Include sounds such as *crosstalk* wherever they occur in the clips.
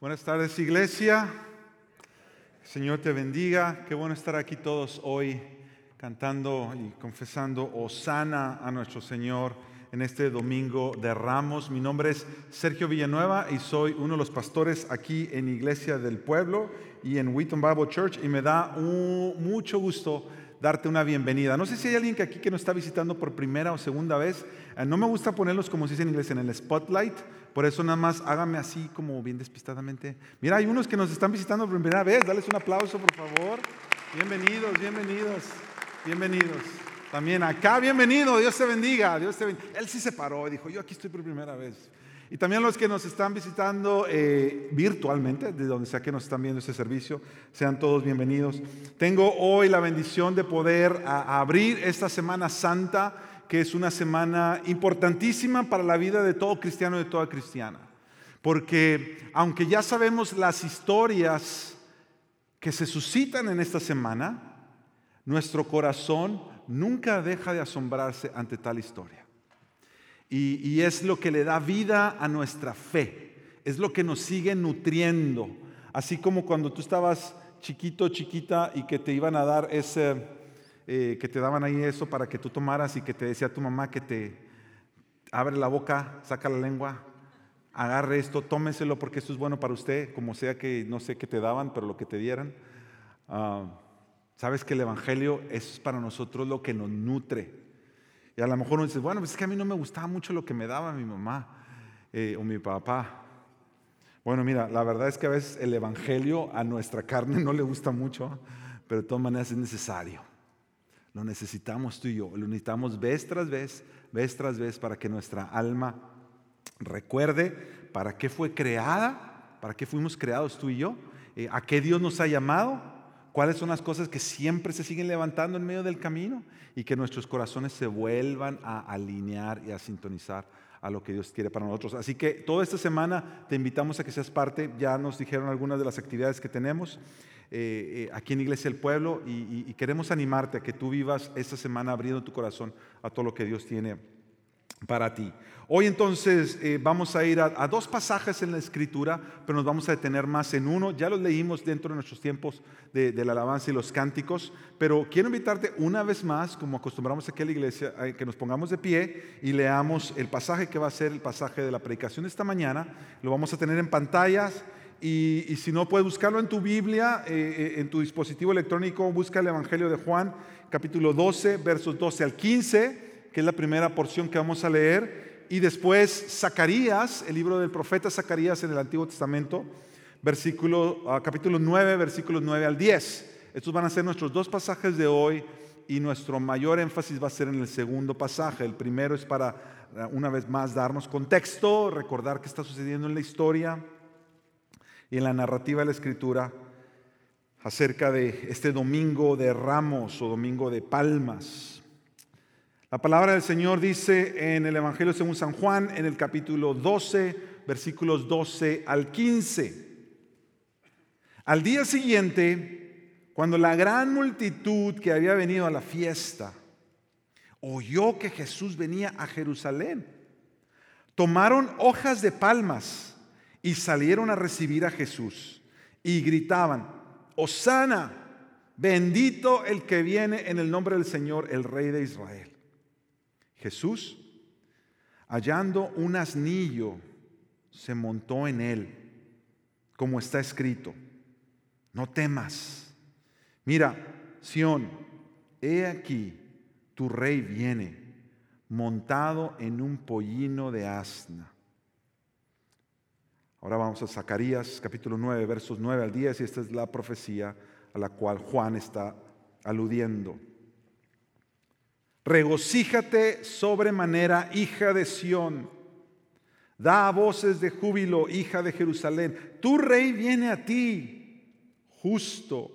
Buenas tardes, iglesia. Señor te bendiga. Qué bueno estar aquí todos hoy cantando y confesando Osana a nuestro Señor en este domingo de Ramos. Mi nombre es Sergio Villanueva y soy uno de los pastores aquí en Iglesia del Pueblo y en Wheaton Bible Church y me da mucho gusto darte una bienvenida. No sé si hay alguien aquí que nos está visitando por primera o segunda vez. Eh, no me gusta ponerlos como se dice en inglés en el spotlight por eso nada más hágame así como bien despistadamente. Mira, hay unos que nos están visitando por primera vez. Dales un aplauso, por favor. Bienvenidos, bienvenidos, bienvenidos. También acá, bienvenido. Dios te bendiga. Dios te bendiga. Él sí se paró y dijo, yo aquí estoy por primera vez. Y también los que nos están visitando eh, virtualmente, de donde sea que nos están viendo este servicio, sean todos bienvenidos. Tengo hoy la bendición de poder abrir esta Semana Santa que es una semana importantísima para la vida de todo cristiano y de toda cristiana. Porque aunque ya sabemos las historias que se suscitan en esta semana, nuestro corazón nunca deja de asombrarse ante tal historia. Y, es lo que le da vida a nuestra fe, es lo que nos sigue nutriendo. Así como cuando tú estabas chiquito, chiquita y que te iban a dar ese eh, que te daban ahí eso para que tú tomaras y que te decía tu mamá que te abre la boca, saca la lengua, agarre esto, tómeselo porque esto es bueno para usted, como sea que no sé qué te daban, pero lo que te dieran. Ah, Sabes que el Evangelio es para nosotros lo que nos nutre. Y a lo mejor uno dice, bueno, pues es que a mí no me gustaba mucho lo que me daba mi mamá eh, o mi papá. Bueno, mira, la verdad es que a veces el Evangelio a nuestra carne no le gusta mucho, pero de todas maneras es necesario. Lo necesitamos tú y yo, lo necesitamos vez tras vez, vez tras vez para que nuestra alma recuerde para qué fue creada, para qué fuimos creados tú y yo, eh, a qué Dios nos ha llamado, cuáles son las cosas que siempre se siguen levantando en medio del camino y que nuestros corazones se vuelvan a alinear y a sintonizar a lo que Dios quiere para nosotros. Así que toda esta semana te invitamos a que seas parte, ya nos dijeron algunas de las actividades que tenemos. Eh, eh, aquí en Iglesia del Pueblo y, queremos animarte a que tú vivas esta semana abriendo tu corazón a todo lo que Dios tiene para ti. Hoy entonces eh, vamos a ir a, dos pasajes en la escritura, pero nos vamos a detener más en uno. Ya los leímos dentro de nuestros tiempos de, la alabanza y los cánticos, pero quiero invitarte una vez más, como acostumbramos aquí a la iglesia, a que nos pongamos de pie y leamos el pasaje que va a ser el pasaje de la predicación de esta mañana. Lo vamos a tener en pantallas. Y, si no, puedes buscarlo en tu Biblia, eh, eh, en tu dispositivo electrónico, busca el Evangelio de Juan, capítulo 12, versos 12 al 15, que es la primera porción que vamos a leer. Y después Zacarías, el libro del profeta Zacarías en el Antiguo Testamento, versículo, ah, capítulo 9, versículos 9 al 10. Estos van a ser nuestros dos pasajes de hoy y nuestro mayor énfasis va a ser en el segundo pasaje. El primero es para, ah, una vez más, darnos contexto, recordar qué está sucediendo en la historia y en la narrativa de la escritura acerca de este domingo de ramos o domingo de palmas. La palabra del Señor dice en el Evangelio según San Juan, en el capítulo 12, versículos 12 al 15. Al día siguiente, cuando la gran multitud que había venido a la fiesta oyó que Jesús venía a Jerusalén, tomaron hojas de palmas y salieron a recibir a Jesús y gritaban, Osana, bendito el que viene en el nombre del Señor, el Rey de Israel. Jesús, hallando un asnillo, se montó en él, como está escrito, no temas. Mira, Sión, he aquí, tu rey viene, montado en un pollino de asna Ahora vamos a Zacarías capítulo 9, versos 9 al 10, y esta es la profecía a la cual Juan está aludiendo. Regocíjate sobremanera, hija de Sión. Da voces de júbilo, hija de Jerusalén. Tu rey viene a ti, justo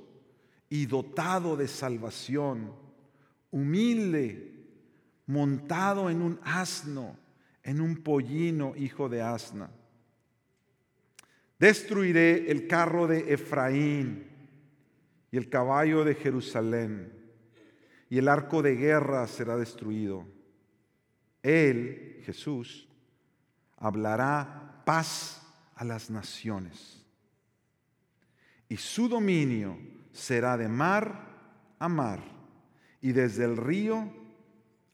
y dotado de salvación, humilde, montado en un asno, en un pollino, hijo de asna. Destruiré el carro de Efraín y el caballo de Jerusalén, y el arco de guerra será destruido. Él, Jesús, hablará paz a las naciones. y su dominio será de mar a mar y desde el río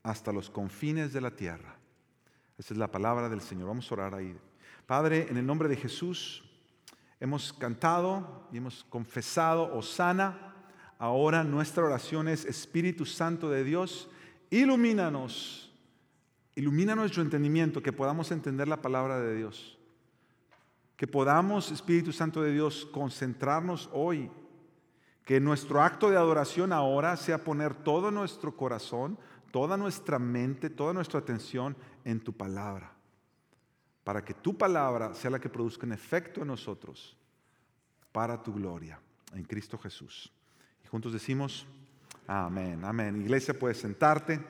hasta los confines de la tierra. Esa es la palabra del Señor. Vamos a orar ahí. Padre, en el nombre de Jesús, hemos cantado y hemos confesado, Osana. Ahora nuestra oración es, Espíritu Santo de Dios, ilumínanos, ilumina nuestro entendimiento, que podamos entender la palabra de Dios. Que podamos, Espíritu Santo de Dios, concentrarnos hoy. Que nuestro acto de adoración ahora sea poner todo nuestro corazón, toda nuestra mente, toda nuestra atención en tu palabra. Para que tu palabra sea la que produzca un efecto en nosotros para tu gloria. En Cristo Jesús. Y juntos decimos, amén, amén. Iglesia, puedes sentarte.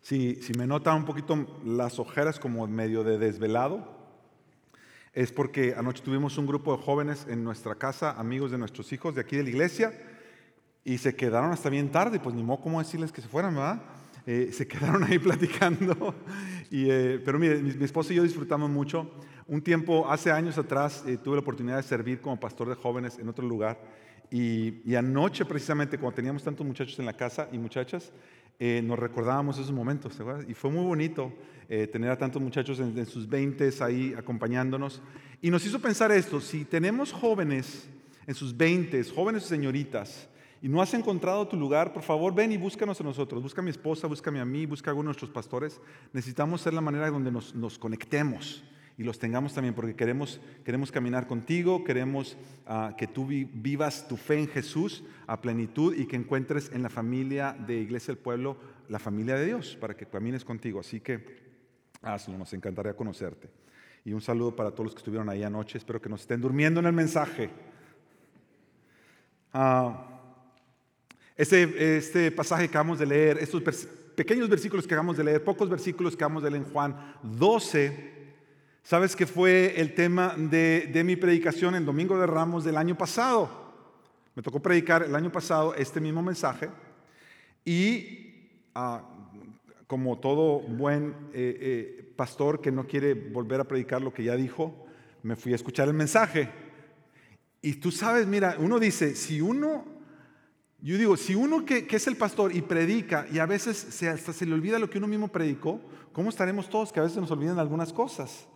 Si, si me nota un poquito las ojeras como medio de desvelado, es porque anoche tuvimos un grupo de jóvenes en nuestra casa, amigos de nuestros hijos de aquí de la iglesia, y se quedaron hasta bien tarde, pues ni modo cómo decirles que se fueran, ¿verdad? Eh, se *laughs* quedaron ahí platicando. Y, eh, pero mire, mi, esposo y yo disfrutamos mucho. Un tiempo, hace años atrás, eh, tuve la oportunidad de servir como pastor de jóvenes en otro lugar. Y, anoche, precisamente, cuando teníamos tantos muchachos en la casa y muchachas, nos recordábamos esos momentos, Y fue muy bonito tener a tantos muchachos en, sus veintes ahí acompañándonos. Y nos hizo pensar esto, si tenemos jóvenes en sus veintes, jóvenes señoritas, y no has encontrado tu lugar, por favor ven y búscanos a nosotros. Busca a mi esposa, búscame a mí, busca a algunos de nuestros pastores. Necesitamos ser la manera donde nos conectemos y los tengamos también, porque queremos, queremos caminar contigo, queremos ah, que tú vivas tu fe en Jesús a plenitud y que encuentres en la familia de Iglesia del Pueblo la familia de Dios, para que camines contigo. Así que hazlo, nos encantaría conocerte. Y un saludo para todos los que estuvieron ahí anoche, espero que nos estén durmiendo en el mensaje. Ah, este, este pasaje que acabamos de leer, estos pequeños versículos que acabamos de leer, pocos versículos que acabamos de leer en Juan 12, sabes que fue el tema de, mi predicación en Domingo de Ramos del año pasado. Me tocó predicar el año pasado este mismo mensaje y ah, como todo buen eh, eh, pastor que no quiere volver a predicar lo que ya dijo, me fui a escuchar el mensaje. Y tú sabes, mira, uno dice, si uno yo digo, si uno que, es el pastor y predica y a veces se, hasta se le olvida lo que uno mismo predicó, ¿cómo estaremos todos que a veces nos olvidan algunas cosas?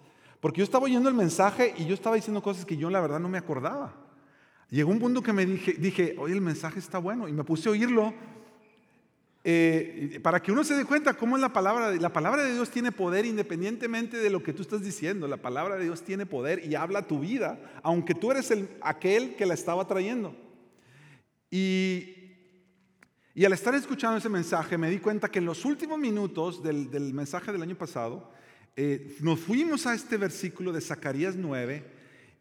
Porque yo estaba oyendo el mensaje y yo estaba diciendo cosas que yo la verdad no me acordaba. Llegó un punto que me dije, dije, oye, el mensaje está bueno y me puse a oírlo eh, para que uno se dé cuenta cómo es la palabra. La palabra de Dios tiene poder independientemente de lo que tú estás diciendo. La palabra de Dios tiene poder y habla tu vida, aunque tú eres el, aquel que la estaba trayendo. Y, al estar escuchando ese mensaje me di cuenta que en los últimos minutos del mensaje del año pasado, eh, nos fuimos a este versículo de Zacarías 9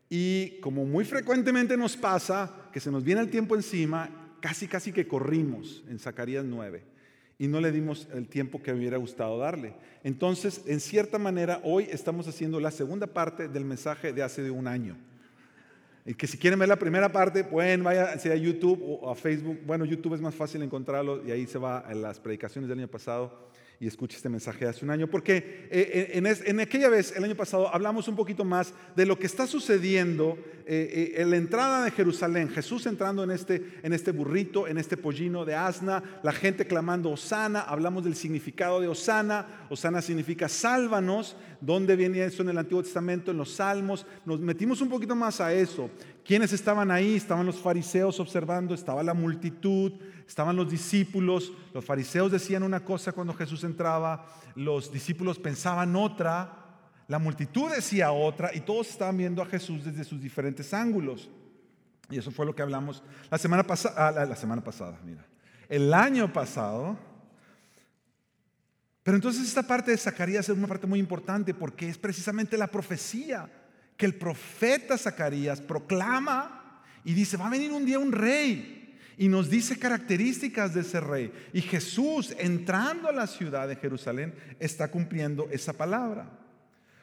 y como muy frecuentemente nos pasa, que se nos viene el tiempo encima, casi casi que corrimos en Zacarías 9 y no le dimos el tiempo que hubiera gustado darle. Entonces, en cierta manera, hoy estamos haciendo la segunda parte del mensaje de hace de un año. Y que si quieren ver la primera parte, pueden vaya a YouTube o a Facebook. Bueno, YouTube es más fácil encontrarlo y ahí se va a las predicaciones del año pasado y escuche este mensaje hace un año, porque eh, eh, en, aquella vez, el año pasado, hablamos un poquito más de lo que está sucediendo eh, en la entrada de Jerusalén, Jesús entrando en este, en este burrito, en este pollino de asna, la gente clamando Osana, hablamos del significado de Osana, Osana significa sálvanos, ¿dónde viene eso en el Antiguo Testamento, en los Salmos? Nos metimos un poquito más a eso. ¿Quiénes estaban ahí? Estaban los fariseos observando, estaba la multitud, estaban los discípulos. Los fariseos decían una cosa cuando Jesús entraba, los discípulos pensaban otra, la multitud decía otra y todos estaban viendo a Jesús desde sus diferentes ángulos. Y eso fue lo que hablamos la semana pasada, ah, la semana pasada, mira, el año pasado. Pero entonces esta parte de Zacarías es una parte muy importante porque es precisamente la profecía que el profeta Zacarías proclama y dice, va a venir un día un rey. Y nos dice características de ese rey. Y Jesús, entrando a la ciudad de Jerusalén, está cumpliendo esa palabra.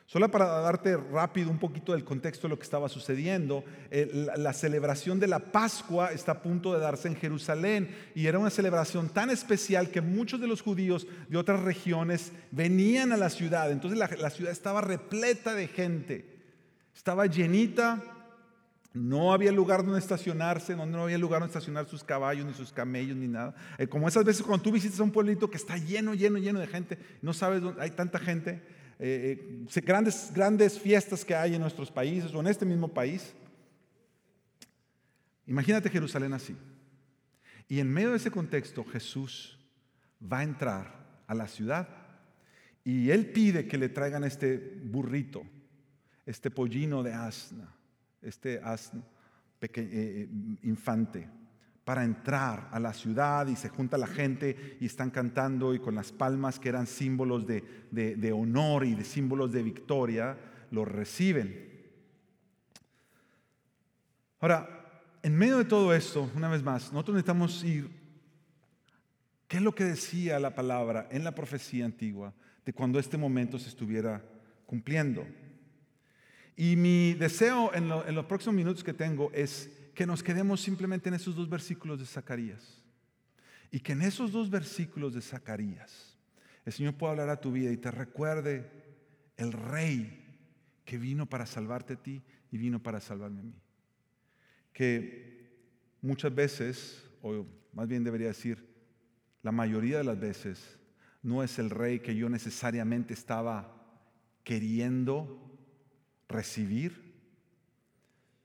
Solo para darte rápido un poquito del contexto de lo que estaba sucediendo, la, la, celebración de la Pascua está a punto de darse en Jerusalén y era una celebración tan especial que muchos de los judíos de otras regiones venían a la ciudad. Entonces la, ciudad estaba repleta de gente, estaba llenita, no había lugar donde estacionarse, donde no había lugar donde estacionar sus caballos, ni sus camellos, ni nada. Eh, como esas veces cuando tú visitas a un pueblito que está lleno, lleno, lleno de gente, no sabes dónde hay tanta gente eh, eh, grandes, grandes fiestas que hay en nuestros países o en este mismo país. Imagínate Jerusalén así. Y en medio de ese contexto Jesús va a entrar a la ciudad y él pide que le traigan este burrito, este pollino de asna, este asno eh, infante para entrar a la ciudad y se junta la gente y están cantando y con las palmas que eran símbolos de, honor y de símbolos de victoria, lo reciben. Ahora, en medio de todo esto, una vez más, nosotros necesitamos ir, ¿qué es lo que decía la palabra en la profecía antigua de cuando este momento se estuviera cumpliendo? Y mi deseo en, en los próximos minutos que tengo es que nos quedemos simplemente en esos dos versículos de Zacarías. Y que en esos dos versículos de Zacarías el Señor pueda hablar a tu vida y te recuerde el rey que vino para salvarte a ti y vino para salvarme a mí. Que muchas veces, o más bien debería decir, la mayoría de las veces, no es el rey que yo necesariamente estaba queriendo recibir,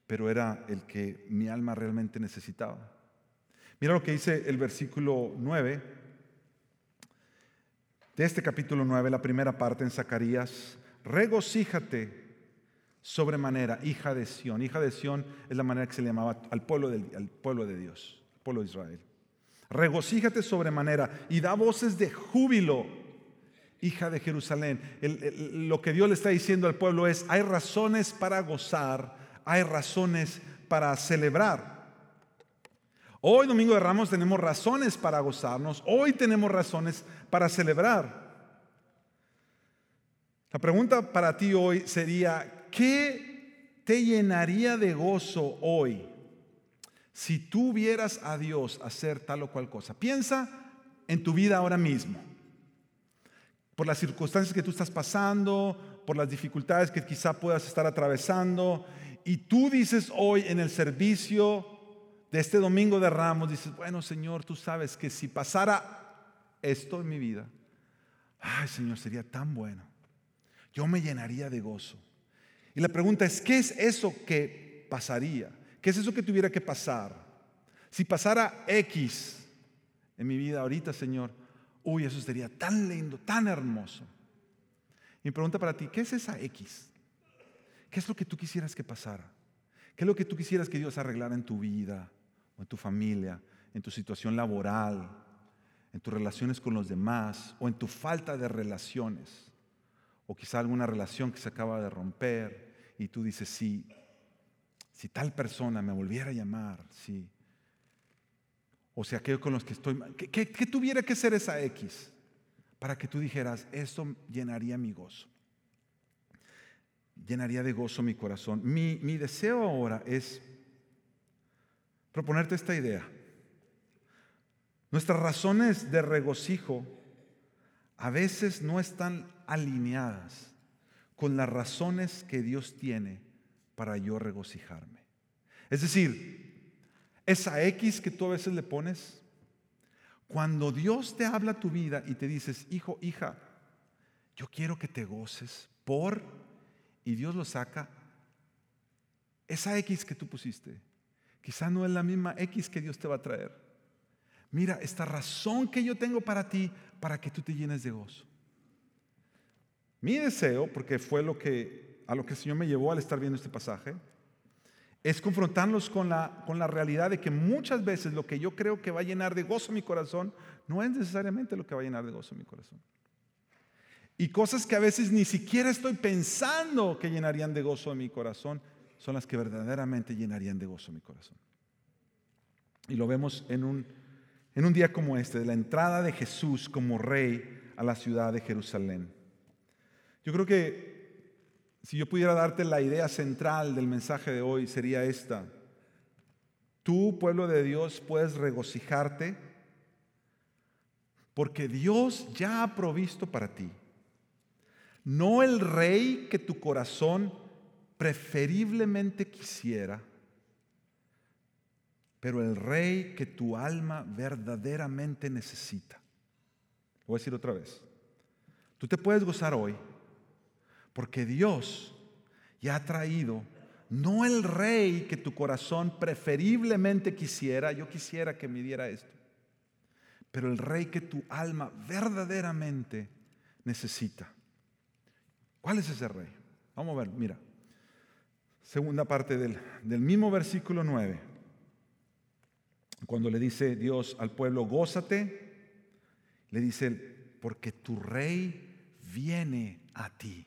pero era el que mi alma realmente necesitaba. Mira lo que dice el versículo 9 de este capítulo 9, la primera parte en Zacarías. Regocíjate sobremanera, hija de Sión. Hija de Sión es la manera que se le llamaba al pueblo, al pueblo de Dios, al pueblo de Israel. Regocíjate sobremanera y da voces de júbilo, hija de Jerusalén. lo que Dios le está diciendo al pueblo es, hay razones para gozar hay razones para celebrar. Hoy, Domingo de Ramos, tenemos razones para gozarnos. Hoy tenemos razones para celebrar. La pregunta para ti hoy sería, ¿qué te llenaría de gozo hoy si tú vieras a Dios hacer tal o cual cosa? Piensa en tu vida ahora mismo, por las circunstancias que tú estás pasando, por las dificultades que quizá puedas estar atravesando, y tú dices hoy en el servicio de este domingo de ramos, dices, bueno Señor, tú sabes que si pasara esto en mi vida, ay Señor, sería tan bueno. Yo me llenaría de gozo. Y la pregunta es, ¿qué es eso que pasaría? ¿Qué es eso que tuviera que pasar? Si pasara X en mi vida ahorita, Señor, uy, eso sería tan lindo, tan hermoso. Mi pregunta para ti, ¿qué es esa X? ¿Qué es lo que tú quisieras que pasara? ¿Qué es lo que tú quisieras que Dios arreglara en tu vida, o en tu familia, en tu situación laboral, en tus relaciones con los demás, o en tu falta de relaciones? O quizá alguna relación que se acaba de romper y tú dices, sí, si tal persona me volviera a llamar, sí. O sea, aquello con los que estoy, ¿qué, qué tuviera que ser esa X para que tú dijeras, esto llenaría mi gozo? Llenaría de gozo mi corazón. Mi, mi deseo ahora es proponerte esta idea. Nuestras razones de regocijo a veces no están alineadas con las razones que Dios tiene para yo regocijarme. Es decir, esa X que tú a veces le pones, cuando Dios te habla tu vida y te dices, hijo, hija, yo quiero que te goces por y Dios lo saca, esa X que tú pusiste, quizá no es la misma X que Dios te va a traer. Mira, esta razón que yo tengo para ti, para que tú te llenes de gozo. Mi deseo, porque fue lo que, a lo que el Señor me llevó al estar viendo este pasaje, es confrontarlos con la, con la realidad de que muchas veces lo que yo creo que va a llenar de gozo mi corazón, no es necesariamente lo que va a llenar de gozo mi corazón. Y cosas que a veces ni siquiera estoy pensando que llenarían de gozo mi corazón, son las que verdaderamente llenarían de gozo mi corazón. Y lo vemos en un, en un día como este, de la entrada de Jesús como rey a la ciudad de Jerusalén. Yo creo que si yo pudiera darte la idea central del mensaje de hoy, sería esta. Tú, pueblo de Dios, puedes regocijarte porque Dios ya ha provisto para ti. No el rey que tu corazón preferiblemente quisiera, pero el rey que tu alma verdaderamente necesita. voy a decir otra vez. Tú te puedes gozar hoy porque Dios ya ha traído no el rey que tu corazón preferiblemente quisiera, yo quisiera que me diera esto, pero el rey que tu alma verdaderamente necesita. ¿Cuál es ese rey? Vamos a ver, mira. Segunda parte del, del mismo versículo 9. Cuando le dice Dios al pueblo, gózate, le dice, porque tu rey viene a ti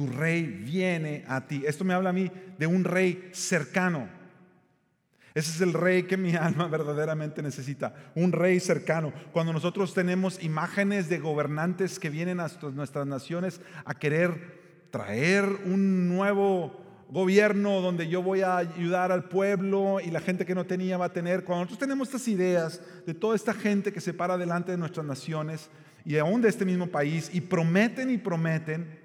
tu rey viene a ti. Esto me habla a mí de un rey cercano. Ese es el rey que mi *laughs* alma verdaderamente necesita, un rey cercano. Cuando nosotros tenemos imágenes de gobernantes que vienen a nuestras naciones a querer traer un nuevo gobierno donde yo voy a ayudar al pueblo y la gente que no tenía va a tener, cuando nosotros tenemos estas ideas de toda esta gente que se para delante de nuestras naciones y aún de este mismo país y prometen y prometen,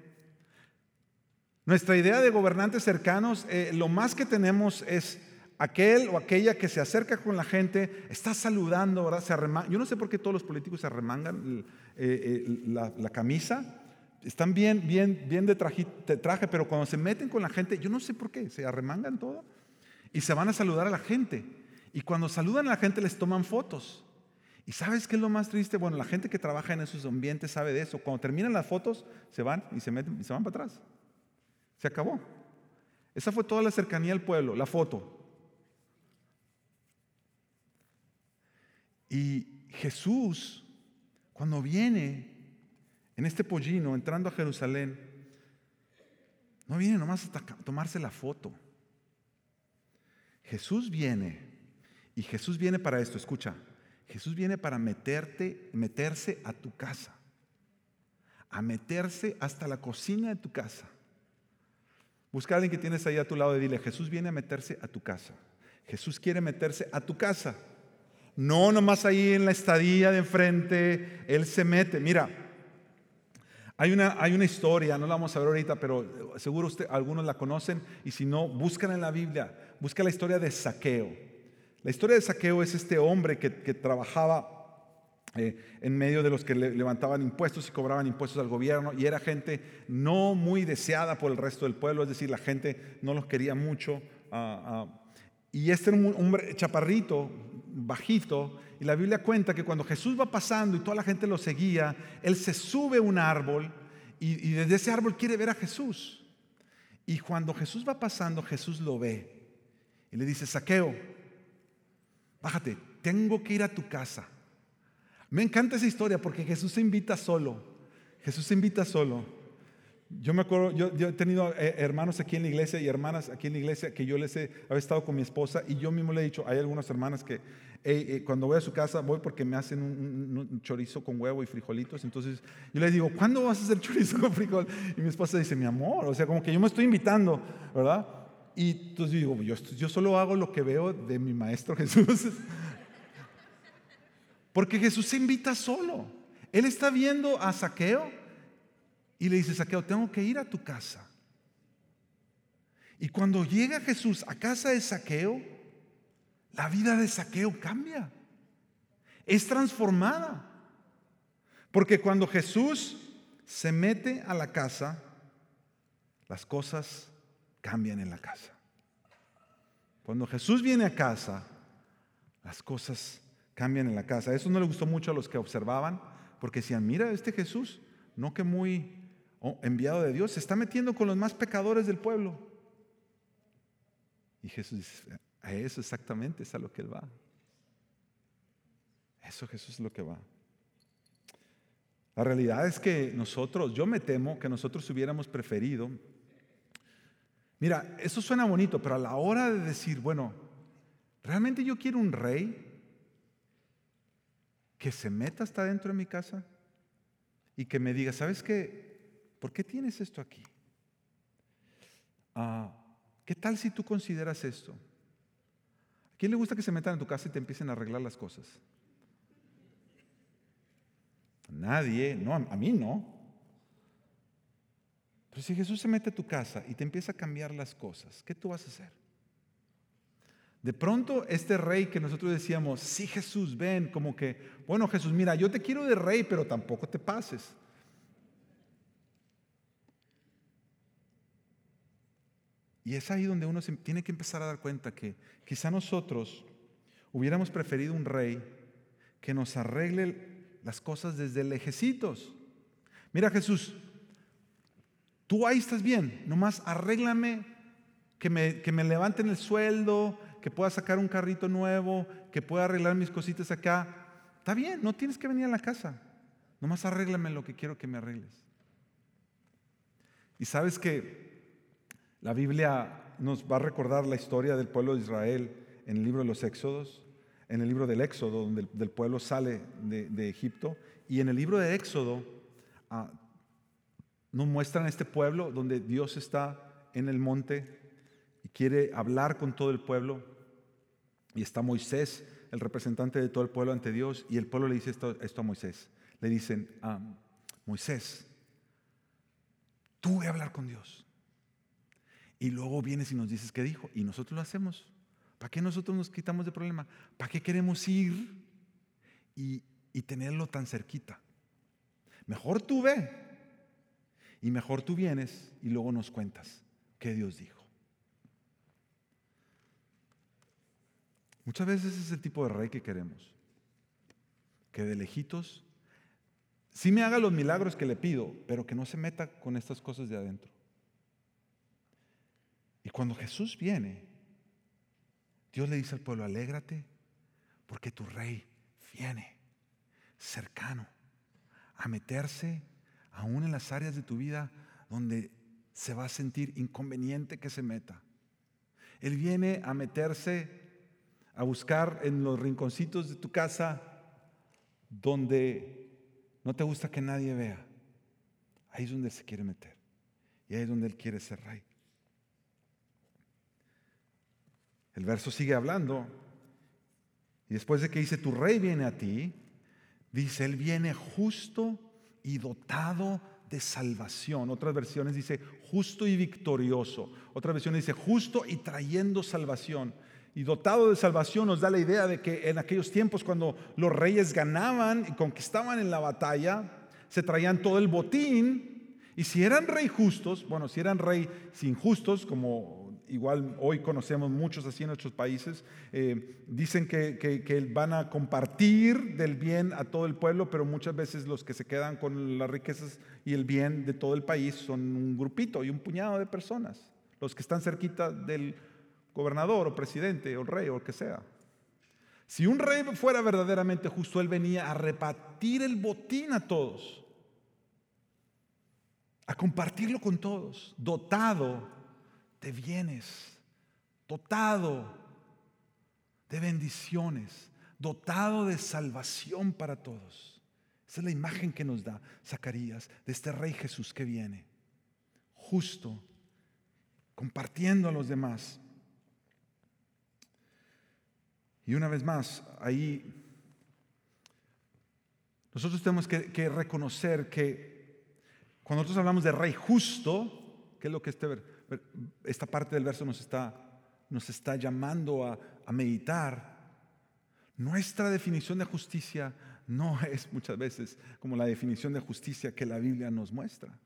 nuestra idea de gobernantes cercanos, eh, lo más que tenemos es aquel o aquella que se acerca con la gente, está saludando, ¿verdad? Se Yo no sé por qué todos los políticos se arremangan eh, eh, la, camisa. Están bien, bien, bien de traje, traje, pero cuando se meten con la gente, yo no sé por qué, se arremangan todo y se van a saludar a la gente. Y cuando saludan a la gente les toman fotos. ¿Y sabes qué es lo más triste? Bueno, la gente que trabaja en esos ambientes sabe de eso. Cuando terminan las fotos, se van y se meten y se van para atrás. Se acabó. Esa fue toda la cercanía al pueblo, la foto. Y Jesús, cuando viene en este pollino, entrando a Jerusalén, no viene nomás hasta tomarse la foto. Jesús viene, y Jesús viene para esto, escucha, Jesús viene para meterte, meterse a tu casa, a meterse hasta la cocina de tu casa Busca a alguien que tienes ahí a tu lado y dile, Jesús viene a meterse a tu casa. Jesús quiere meterse a tu casa. No nomás ahí en la estadía de enfrente, Él se mete. Mira, hay una, hay una historia, no la vamos a ver ahorita, pero seguro usted, algunos la conocen y si no, buscan en la Biblia, busca la historia de Saqueo. La historia de Saqueo es este hombre que, que trabajaba eh, en medio de los que levantaban impuestos y cobraban impuestos al gobierno, y era gente no muy deseada por el resto del pueblo, es decir, la gente no los quería mucho. Ah, ah. y este hombre chaparrito, bajito, y la Biblia cuenta que cuando Jesús va pasando y toda la gente lo seguía, él se sube a un árbol y, y desde ese árbol quiere ver a Jesús. Y cuando Jesús va pasando, Jesús lo ve y le dice, saqueo, bájate, tengo que ir a tu casa. Me encanta esa historia porque Jesús se invita solo. Jesús se invita solo. Yo me acuerdo, yo, he tenido eh, hermanos aquí en la iglesia y hermanas aquí en la iglesia que yo les he, estado con mi esposa y yo mismo le he dicho, hay algunas hermanas que cuando voy a su casa voy porque me hacen un, chorizo con huevo y frijolitos. Entonces yo les digo, ¿cuándo vas a hacer chorizo con frijol? Y mi esposa dice, mi amor, o sea, como que yo me estoy invitando, ¿verdad? Y entonces digo, yo, yo solo hago lo que veo de mi maestro Jesús. *laughs* Porque Jesús se invita solo. Él está viendo a Saqueo y le dice, Saqueo, tengo que ir a tu casa. Y cuando llega Jesús a casa de Saqueo, la vida de Saqueo cambia. Es transformada. Porque cuando Jesús se mete a la casa, las cosas cambian en la casa. Cuando Jesús viene a casa, las cosas cambian en la casa. Eso no le gustó mucho a los que observaban, porque decían, mira, este Jesús, no que muy enviado de Dios, se está metiendo con los más pecadores del pueblo. Y Jesús dice, a eso exactamente es a lo que Él va. Eso Jesús es lo que va. La realidad es que nosotros, yo me temo que nosotros hubiéramos preferido, mira, eso suena bonito, pero a la hora de decir, bueno, ¿realmente yo quiero un rey? que se meta hasta dentro de mi casa y que me diga, ¿sabes qué? ¿Por qué tienes esto aquí? ah, ¿qué tal si tú consideras esto? ¿A quién le gusta que se metan en tu casa y te empiecen a arreglar las cosas? Nadie, no, a mí no. Pero si Jesús se mete a tu casa y te empieza a cambiar las cosas, ¿qué tú vas a hacer? De pronto este rey que nosotros decíamos, sí Jesús, ven, como que, bueno Jesús, mira, yo te quiero de rey, pero tampoco te pases. Y es ahí donde uno tiene que empezar a dar cuenta que quizá nosotros hubiéramos preferido un rey que nos arregle las cosas desde lejecitos. Mira Jesús, tú ahí estás bien, nomás arréglame que me, que me levanten el sueldo, que pueda sacar un carrito nuevo, que pueda arreglar mis cositas acá. Está bien, no tienes que venir a la casa, nomás arréglame lo que quiero que me arregles. Y sabes que la Biblia nos va a recordar la historia del pueblo de Israel en el libro de los Éxodos, en el libro del Éxodo, donde el pueblo sale de, Egipto, y en el libro de Éxodo ah, nos muestran este pueblo donde Dios está en el monte y quiere hablar con todo el pueblo, y está Moisés, el representante de todo el pueblo ante Dios, y el pueblo le dice esto, a Moisés. Le dicen, ah, Moisés, tú voy a hablar con Dios. Y luego vienes y nos dices qué dijo. Y nosotros lo hacemos. ¿Para qué nosotros nos quitamos de problema? ¿Para qué queremos ir y, y tenerlo tan cerquita? Mejor tú ve. Y mejor tú vienes y luego nos cuentas qué Dios dijo. Muchas veces es el tipo de rey que queremos. Que de lejitos sí me haga los milagros que le pido, pero que no se meta con estas cosas de adentro. Y cuando Jesús viene, Dios le dice al pueblo, alégrate, porque tu rey viene cercano a meterse aún en las áreas de tu vida donde se va a sentir inconveniente que se meta. Él viene a meterse, a buscar en los rinconcitos de tu casa donde no te gusta que nadie vea. Ahí es donde se quiere meter. Y ahí es donde Él quiere ser rey. El verso sigue hablando. Y después de que dice, tu rey viene a ti, dice, él viene justo y dotado de salvación. Otras versiones dice, justo y victorioso. Otras versiones dice, justo y trayendo salvación. Y dotado de salvación nos da la idea de que en aquellos tiempos cuando los reyes ganaban y conquistaban en la batalla, se traían todo el botín. Y si eran rey justos, bueno, si eran rey injustos, como igual hoy conocemos muchos así en nuestros países, eh, dicen que, van a compartir del bien a todo el pueblo, pero muchas veces los que se quedan con las riquezas y el bien de todo el país son un grupito y un puñado de personas, los que están cerquita del gobernador o presidente o rey o lo que sea. Si un rey fuera verdaderamente justo, él venía a repartir el botín a todos, a compartirlo con todos, dotado de bienes, dotado de bendiciones, dotado de salvación para todos. Esa es la imagen que nos da Zacarías de este Rey Jesús que viene, justo, compartiendo a los demás. Y una vez más, ahí nosotros tenemos que, reconocer que cuando nosotros hablamos de Rey justo, ¿qué es lo que este esta parte del verso nos está, nos está llamando a, meditar. Nuestra definición de justicia no *laughs* es muchas veces como la definición de justicia que la Biblia nos muestra.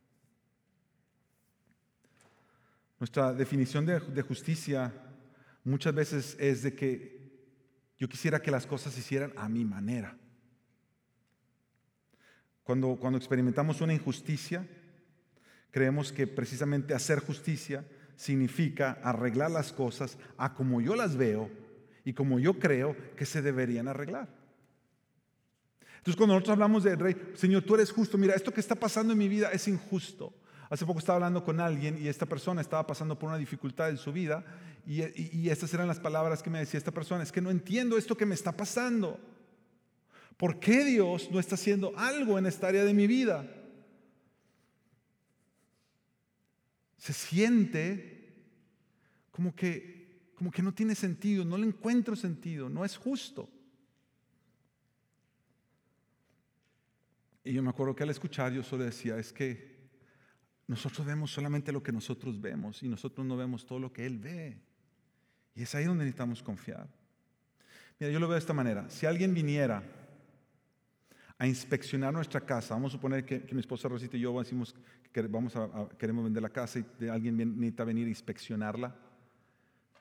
Nuestra definición de, de, justicia muchas veces es de que yo quisiera que las cosas se hicieran a mi manera. Cuando, cuando experimentamos una injusticia, creemos que precisamente hacer justicia significa arreglar las cosas a como yo las veo y como yo creo que se deberían arreglar. Entonces cuando nosotros hablamos del rey, Señor, tú eres justo, mira, esto que está pasando en mi vida es injusto. Hace poco estaba hablando con alguien y esta persona estaba pasando por una dificultad en su vida y, y estas eran las palabras que me decía esta persona, es que no entiendo esto que me está pasando. ¿Por qué Dios no está haciendo algo en esta área de mi vida? Se siente como que, como que no tiene sentido, no le encuentro sentido, no es justo. Y yo me acuerdo que al escuchar yo solo decía, es que nosotros vemos solamente lo que nosotros vemos y nosotros no vemos todo lo que Él ve. Y es ahí donde necesitamos confiar. Mira, yo lo veo de esta manera. Si alguien viniera a inspeccionar nuestra casa, vamos a suponer que, mi esposa Rosita y yo decimos que vamos a, queremos vender la casa y alguien necesita venir a inspeccionarla.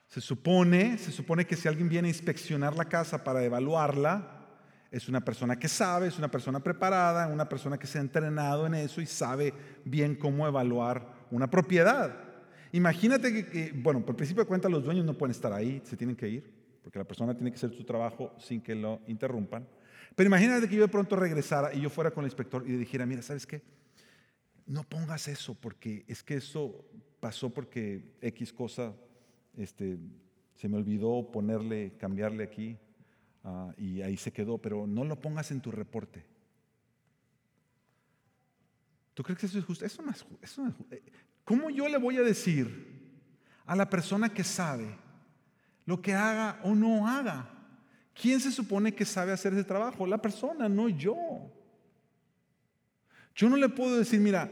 Se supone, se supone que si alguien viene a inspeccionar la casa para evaluarla, es una persona que sabe, es una persona preparada, una persona que se ha entrenado en eso y sabe bien cómo evaluar una propiedad. Imagínate que, bueno, por principio de cuenta los dueños no pueden estar ahí, se tienen que ir, porque la persona tiene que hacer su trabajo sin que lo interrumpan. Pero imagínate que yo de pronto regresara y yo fuera con el inspector y le dijera, mira, ¿sabes qué? No pongas eso porque es que eso pasó porque X cosa este, se me olvidó ponerle, cambiarle aquí Ah, y ahí se quedó, pero no lo pongas en tu reporte. ¿Tú crees que eso es justo? Eso es, justo. Eh, ¿Cómo yo le voy a decir a la persona que sabe lo que haga o no haga? ¿Quién se supone que sabe hacer ese trabajo? La persona, no yo. Yo no le puedo decir, mira,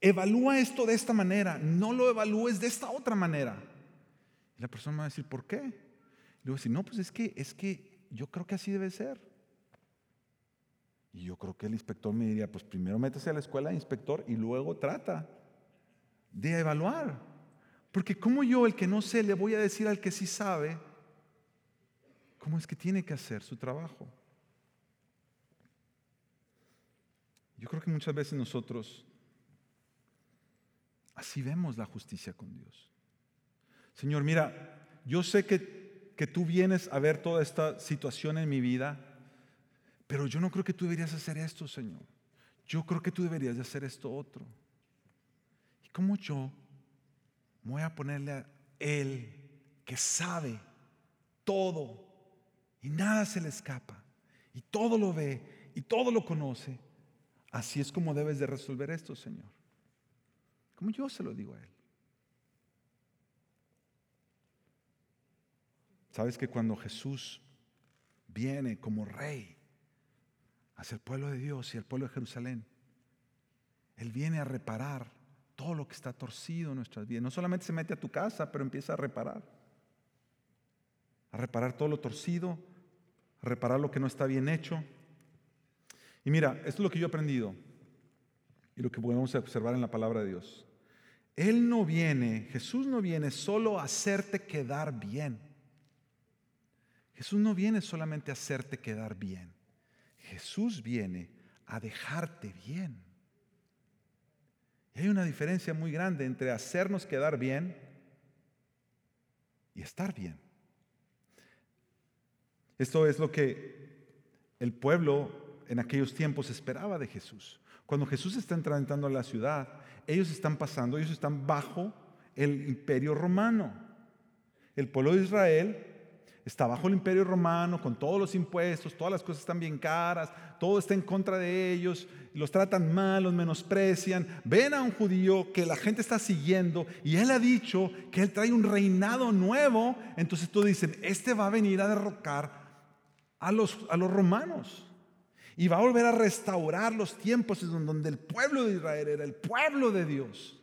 evalúa esto de esta manera, no lo evalúes de esta otra manera. Y la persona me va a decir, ¿por qué? Le voy a decir, no, pues es que, es que yo creo que así debe ser. Y yo creo que el inspector me diría, pues primero métese a la escuela inspector y luego trata de evaluar. Porque como yo, el que no sé, le voy a decir al que sí sabe, cómo es que tiene que hacer su trabajo. Yo creo que muchas veces nosotros así vemos la justicia con Dios. Señor, mira, yo sé que que tú vienes a ver toda esta situación en mi vida, pero yo no creo que tú deberías hacer esto, Señor. Yo creo que tú deberías de hacer esto otro. ¿Y cómo yo voy a ponerle a Él que sabe todo y nada se le escapa y todo lo ve y todo lo conoce? Así es como debes de resolver esto, Señor. Como yo se lo digo a Él. Sabes que cuando Jesús viene como rey hacia el pueblo de Dios y el pueblo de Jerusalén, Él viene a reparar todo lo que está torcido en nuestras vidas. No solamente se mete a tu casa, pero empieza a reparar. A reparar todo lo torcido, reparar lo que no está bien hecho. Y mira, esto es lo que yo he aprendido y lo que podemos observar en la palabra de Dios. Él no viene, Jesús no viene solo a hacerte quedar bien. Jesús no viene solamente a hacerte quedar bien. Jesús viene a dejarte bien. Y hay una diferencia muy grande entre hacernos quedar bien y estar bien. Esto es lo que el pueblo en aquellos tiempos esperaba de Jesús. Cuando Jesús está entrando a la ciudad, ellos están pasando, ellos están bajo el imperio romano. El pueblo de Israel está bajo el imperio romano, con todos los impuestos, todas las cosas están bien caras, todo está en contra de ellos, los tratan mal, los menosprecian. Ven a un judío que la gente está siguiendo y él ha dicho que él trae un reinado nuevo, entonces tú dicen, este va a venir a derrocar a los, a los romanos y va a volver a restaurar los tiempos en donde el pueblo de Israel era el pueblo de Dios.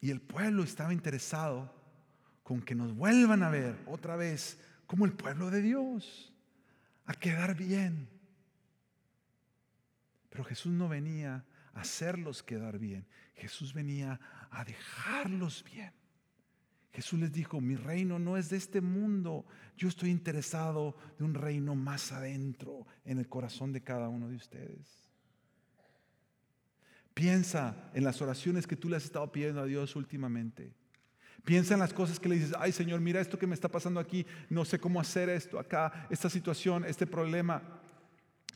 Y el pueblo estaba interesado con que nos vuelvan a ver otra vez como el pueblo de Dios, a quedar bien. Pero Jesús no venía a hacerlos quedar bien, Jesús venía a dejarlos bien. Jesús les dijo, mi reino no es de este mundo, yo estoy interesado de un reino más adentro en el corazón de cada uno de ustedes. Piensa en las oraciones que tú le has estado pidiendo a Dios últimamente. Piensa en las cosas que le dices, ay Señor, mira esto que me está pasando aquí, no sé cómo hacer esto acá, esta situación, este problema.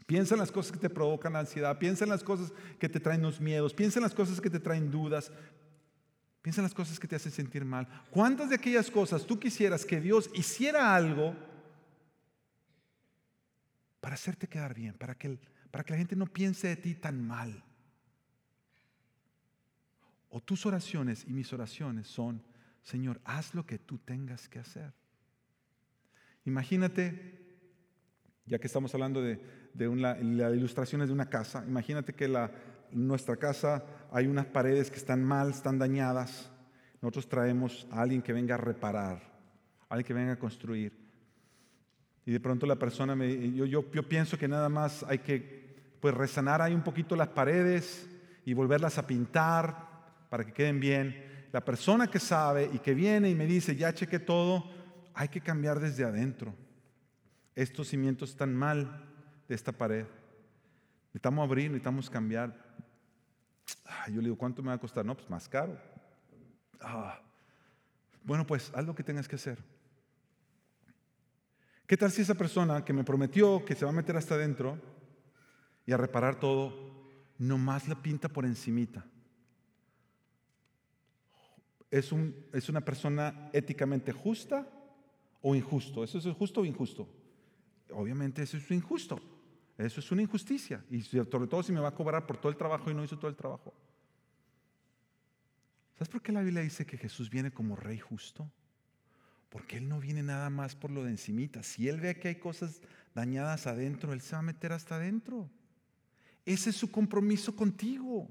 Piensa en las cosas que te provocan ansiedad, piensa en las cosas que te traen los miedos, piensa en las cosas que te traen dudas, piensa en las cosas que te hacen sentir mal. ¿Cuántas de aquellas cosas tú quisieras que Dios hiciera algo para hacerte quedar bien, para que, para que la gente no piense de ti tan mal? o tus oraciones y mis oraciones son, Señor, haz lo que tú tengas que hacer. Imagínate, ya que estamos hablando de, de una, las ilustraciones de una casa, imagínate que la, nuestra casa hay unas paredes que están mal, están dañadas. Nosotros traemos a alguien que venga a reparar, a alguien que venga a construir. Y de pronto la persona me, yo, yo, pienso que nada más hay que pues resanar ahí un poquito las paredes y volverlas a pintar para que queden bien. La persona que sabe y que viene y me dice, ya cheque todo, hay que cambiar desde adentro. Estos cimientos están mal de esta pared. Necesitamos abrir, necesitamos cambiar. Yo le digo, ¿cuánto me va a costar? No, pues más caro. Ah. Bueno, pues haz lo que tengas que hacer. ¿Qué tal si esa persona que me prometió que se va a meter hasta adentro y a reparar todo, nomás la pinta por encimita? ¿Es, un, ¿Es una persona éticamente justa o injusto? ¿Eso es justo o injusto? Obviamente eso es injusto. Eso es una injusticia. Y sobre todo si me va a cobrar por todo el trabajo y no hizo todo el trabajo. ¿Sabes por qué la Biblia dice que Jesús viene como rey justo? Porque Él no viene nada más por lo de encimita. Si Él ve que hay cosas dañadas adentro, Él se va a meter hasta adentro. Ese es su compromiso contigo.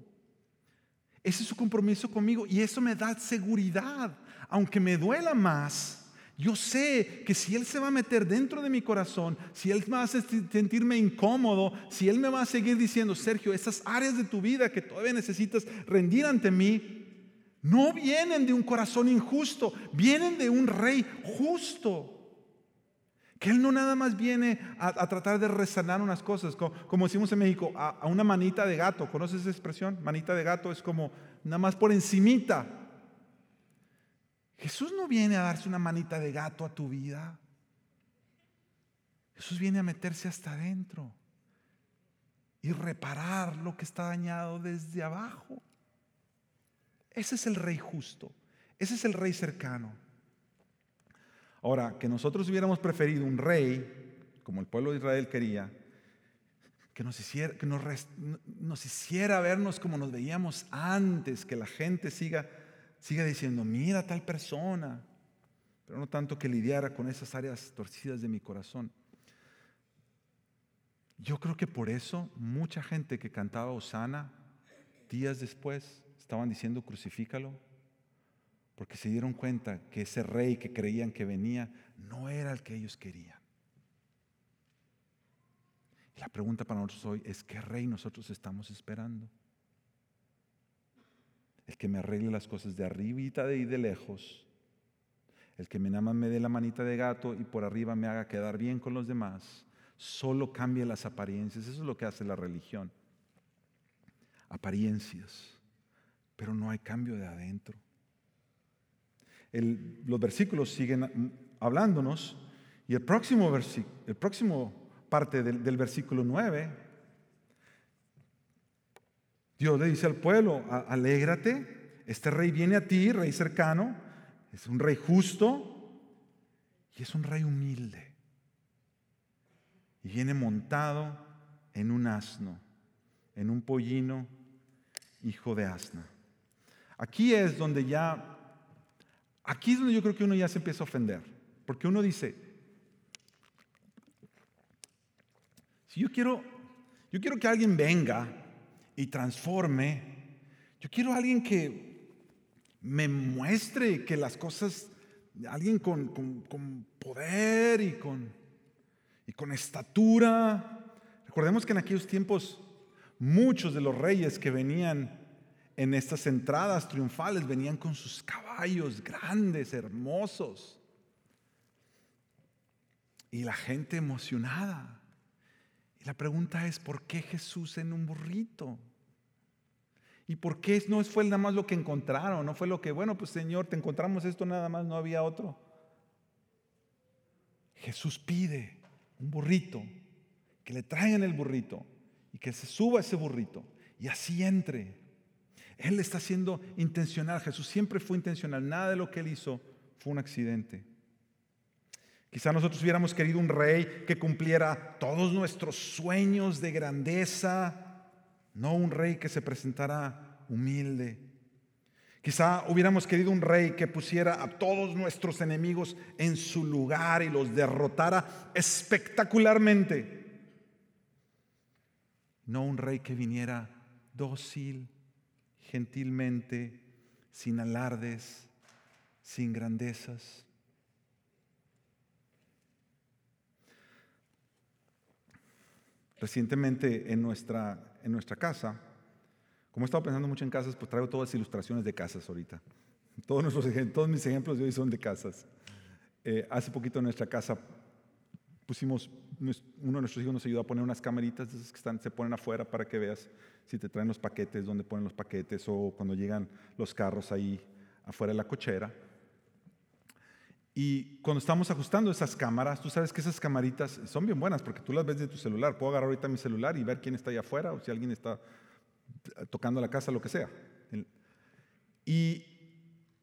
Ese es su compromiso conmigo. Y eso me da seguridad. Aunque me duela más, yo sé que si Él se va a meter dentro de mi corazón, si Él me va a hacer sentirme incómodo, si Él me va a seguir diciendo, Sergio, esas áreas de tu vida que todavía necesitas rendir ante mí, no vienen de un corazón injusto, vienen de un rey justo. Que Él no nada más viene a, tratar de resanar unas cosas, como, decimos en México, a, a, una manita de gato. ¿Conoces esa expresión? Manita de gato es como nada más por encimita. Jesús no viene a darse una manita de gato a tu vida. Jesús viene a meterse hasta adentro y reparar lo que está dañado desde abajo. Ese es el rey justo. Ese es el rey cercano. Ahora, que nosotros hubiéramos preferido un rey, como el pueblo de Israel quería, que nos hiciera, que nos, nos hiciera vernos como nos veíamos antes, que la gente siga siga diciendo, mira tal persona, pero no tanto que lidiara con esas áreas torcidas de mi corazón. Yo creo que por eso mucha gente que cantaba Osana, días después estaban diciendo crucifícalo, porque se dieron cuenta que ese rey que creían que venía no era el que ellos querían. la pregunta para nosotros hoy es, ¿qué rey nosotros estamos esperando? El que me arregle las cosas de arribita y de lejos, el que me nada me dé la manita de gato y por arriba me haga quedar bien con los demás, solo cambia las apariencias. Eso es lo que hace la religión. Apariencias, pero no hay cambio de adentro. los versículos siguen hablándonos y el próximo, el próximo parte del, del versículo 9 Dios le dice al pueblo, alégrate, este rey viene a ti, rey cercano, es un rey justo y es un rey humilde. Y viene montado en un asno, en un pollino, hijo de asna. Aquí es donde ya, aquí es donde yo creo que uno ya se empieza a ofender, porque uno dice, si yo quiero, yo quiero que alguien venga y transforme. Yo quiero a alguien que me muestre que las cosas, alguien con, con, poder y con, y con estatura. Recordemos que en aquellos tiempos muchos de los reyes que venían en estas entradas triunfales venían con sus caballos grandes, hermosos. Y la gente emocionada. Y la pregunta es, ¿por qué Jesús en un burrito? ¿Y por qué no fue nada más lo que encontraron? No fue lo que, bueno, pues Señor, te encontramos esto nada más, no había otro. Jesús pide un burrito, que le traigan el burrito y que se suba ese burrito y así entre. Él está siendo intencional, Jesús siempre fue intencional, nada de lo que él hizo fue un accidente. Quizá nosotros hubiéramos querido un rey que cumpliera todos nuestros sueños de grandeza, no un rey que se presentara humilde. Quizá hubiéramos querido un rey que pusiera a todos nuestros enemigos en su lugar y los derrotara espectacularmente. No un rey que viniera dócil, gentilmente, sin alardes, sin grandezas. Recientemente en nuestra, en nuestra casa, como he estado pensando mucho en casas, pues traigo todas las ilustraciones de casas ahorita. Todos, nuestros, todos mis ejemplos de hoy son de casas. Eh, hace poquito en nuestra casa pusimos, uno de nuestros hijos nos ayudó a poner unas camaritas que están, se ponen afuera para que veas si te traen los paquetes, dónde ponen los paquetes o cuando llegan los carros ahí afuera de la cochera. Y cuando estamos ajustando esas cámaras, tú sabes que esas camaritas son bien buenas porque tú las ves de tu celular. Puedo agarrar ahorita mi celular y ver quién está allá afuera o si alguien está tocando la casa, lo que sea. Y,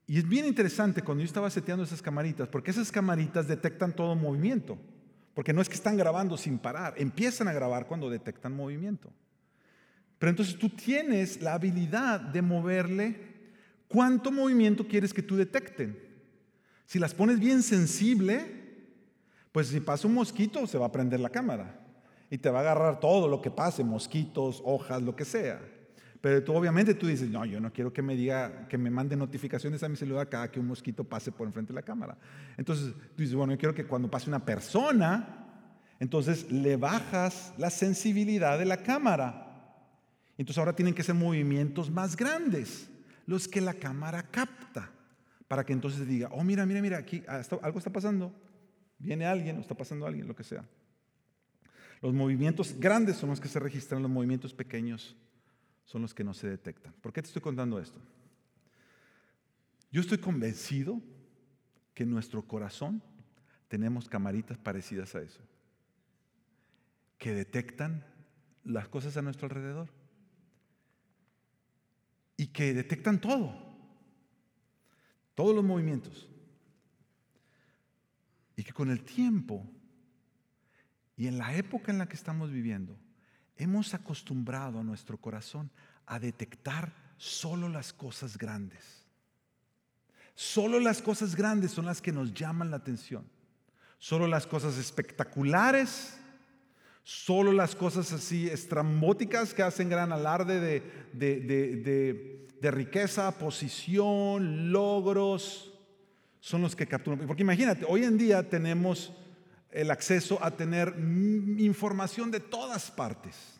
y es bien interesante cuando yo estaba seteando esas camaritas porque esas camaritas detectan todo movimiento. Porque no es que están grabando sin parar, empiezan a grabar cuando detectan movimiento. Pero entonces tú tienes la habilidad de moverle cuánto movimiento quieres que tú detecten. Si las pones bien sensible, pues si pasa un mosquito se va a prender la cámara y te va a agarrar todo lo que pase, mosquitos, hojas, lo que sea. Pero tú obviamente tú dices, no, yo no quiero que me diga, que me mande notificaciones a mi celular cada que un mosquito pase por enfrente de la cámara. Entonces tú dices, bueno, yo quiero que cuando pase una persona, entonces le bajas la sensibilidad de la cámara. Entonces ahora tienen que ser movimientos más grandes, los que la cámara capta para que entonces diga, oh, mira, mira, mira, aquí ah, algo está pasando, viene alguien, o está pasando alguien, lo que sea. Los movimientos grandes son los que se registran, los movimientos pequeños son los que no se detectan. ¿Por qué te estoy contando esto? Yo estoy convencido que en nuestro corazón tenemos camaritas parecidas a eso, que detectan las cosas a nuestro alrededor y que detectan todo todos los movimientos. Y que con el tiempo y en la época en la que estamos viviendo, hemos acostumbrado a nuestro corazón a detectar solo las cosas grandes. Solo las cosas grandes son las que nos llaman la atención. Solo las cosas espectaculares, solo las cosas así estrambóticas que hacen gran alarde de, de, de, de riqueza, posición, logros, son los que capturan. Porque imagínate, hoy en día tenemos el acceso a tener información de todas partes.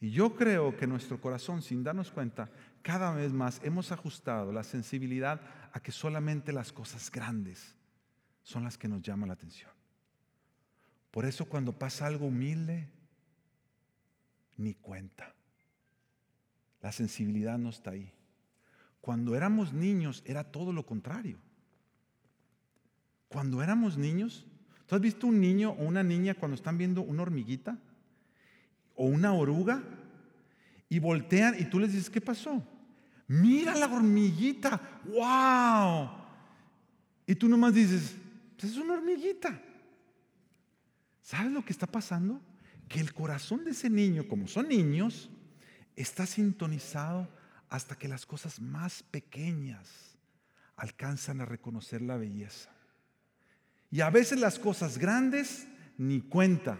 Y yo creo que nuestro corazón, sin darnos cuenta, cada vez más hemos ajustado la sensibilidad a que solamente las cosas grandes son las que nos llaman la atención. Por eso cuando pasa algo humilde, ni cuenta. La sensibilidad no está ahí. Cuando éramos niños era todo lo contrario. Cuando éramos niños, ¿tú has visto un niño o una niña cuando están viendo una hormiguita o una oruga y voltean y tú les dices, ¿qué pasó? Mira la hormiguita, wow. Y tú nomás dices, pues es una hormiguita. ¿Sabes lo que está pasando? Que el corazón de ese niño, como son niños, está sintonizado hasta que las cosas más pequeñas alcanzan a reconocer la belleza. Y a veces las cosas grandes ni cuenta.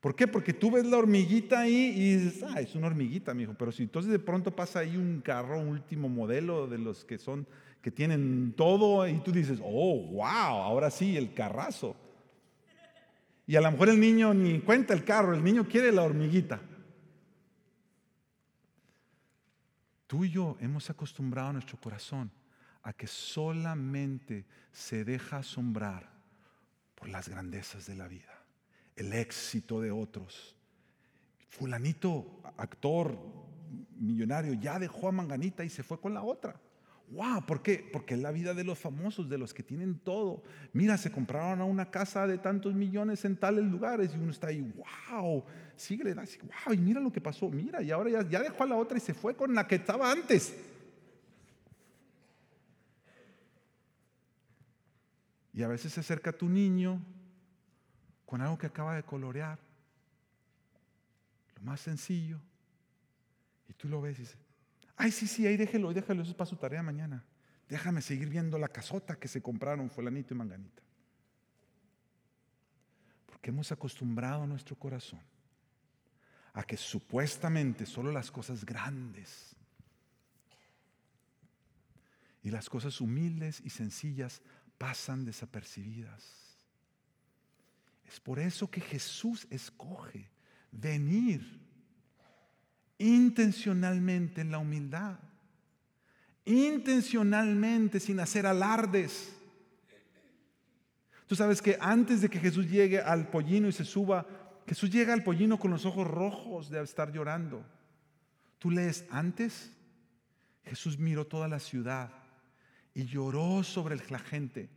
¿Por qué? Porque tú ves la hormiguita ahí y dices, ah, es una hormiguita, mijo. Pero si entonces de pronto pasa ahí un carro, último modelo de los que son, que tienen todo, y tú dices, oh, wow, ahora sí, el carrazo. Y a lo mejor el niño ni cuenta el carro, el niño quiere la hormiguita. Tú y yo hemos acostumbrado nuestro corazón a que solamente se deja asombrar por las grandezas de la vida, el éxito de otros. Fulanito, actor, millonario, ya dejó a Manganita y se fue con la otra. Wow, ¿por qué? Porque es la vida de los famosos, de los que tienen todo. Mira, se compraron a una casa de tantos millones en tales lugares y uno está ahí, wow, sigue, wow, y mira lo que pasó, mira, y ahora ya, ya dejó a la otra y se fue con la que estaba antes. Y a veces se acerca tu niño con algo que acaba de colorear, lo más sencillo, y tú lo ves y dices, Ay, sí, sí, ahí déjelo, déjalo, eso es para su tarea mañana. Déjame seguir viendo la casota que se compraron fulanito y manganita. Porque hemos acostumbrado nuestro corazón a que supuestamente solo las cosas grandes y las cosas humildes y sencillas pasan desapercibidas. Es por eso que Jesús escoge venir intencionalmente en la humildad intencionalmente, sin hacer alardes. Tú sabes que antes de que Jesús llegue al pollino y se suba, Jesús llega al pollino con los ojos rojos de estar llorando. Tú lees antes, Jesús miró toda la ciudad y lloró sobre la gente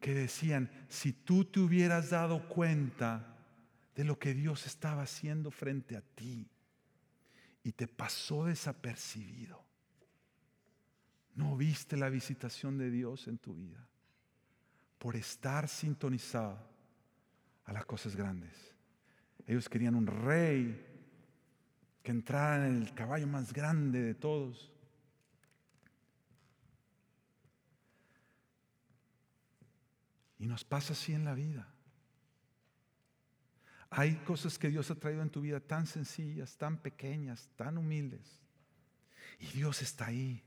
que decían, si tú te hubieras dado cuenta de lo que Dios estaba haciendo frente a ti y te pasó desapercibido. No viste la visitación de Dios en tu vida por estar sintonizado a las cosas grandes. Ellos querían un rey que entrara en el caballo más grande de todos. Y nos pasa así en la vida. Hay cosas que Dios ha traído en tu vida tan sencillas, tan pequeñas, tan humildes. Y Dios está ahí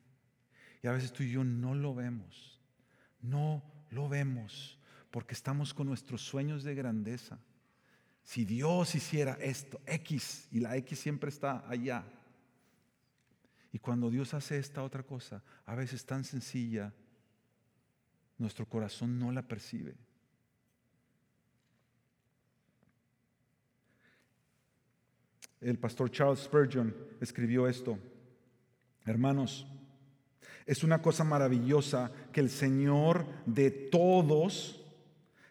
y a veces tú y yo no lo vemos. No lo vemos porque estamos con nuestros sueños de grandeza. Si Dios hiciera esto, X, y la X siempre está allá. Y cuando Dios hace esta otra cosa, a veces tan sencilla, nuestro corazón no la percibe. El pastor Charles Spurgeon escribió esto. Hermanos, es una cosa maravillosa que el Señor de todos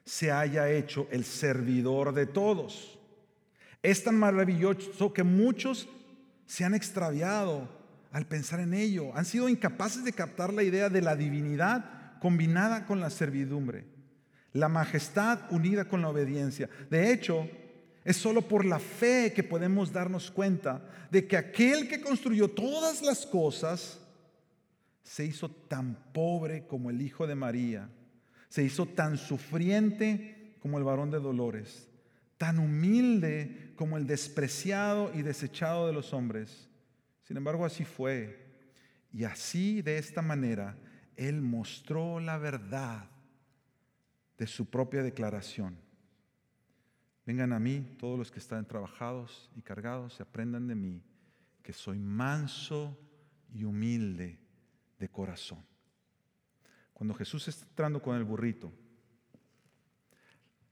se haya hecho el servidor de todos. Es tan maravilloso que muchos se han extraviado al pensar en ello. Han sido incapaces de captar la idea de la divinidad combinada con la servidumbre, la majestad unida con la obediencia. De hecho, es solo por la fe que podemos darnos cuenta de que aquel que construyó todas las cosas se hizo tan pobre como el hijo de María, se hizo tan sufriente como el varón de dolores, tan humilde como el despreciado y desechado de los hombres. Sin embargo, así fue. Y así, de esta manera, Él mostró la verdad de su propia declaración. Vengan a mí todos los que están trabajados y cargados y aprendan de mí que soy manso y humilde de corazón. Cuando Jesús está entrando con el burrito,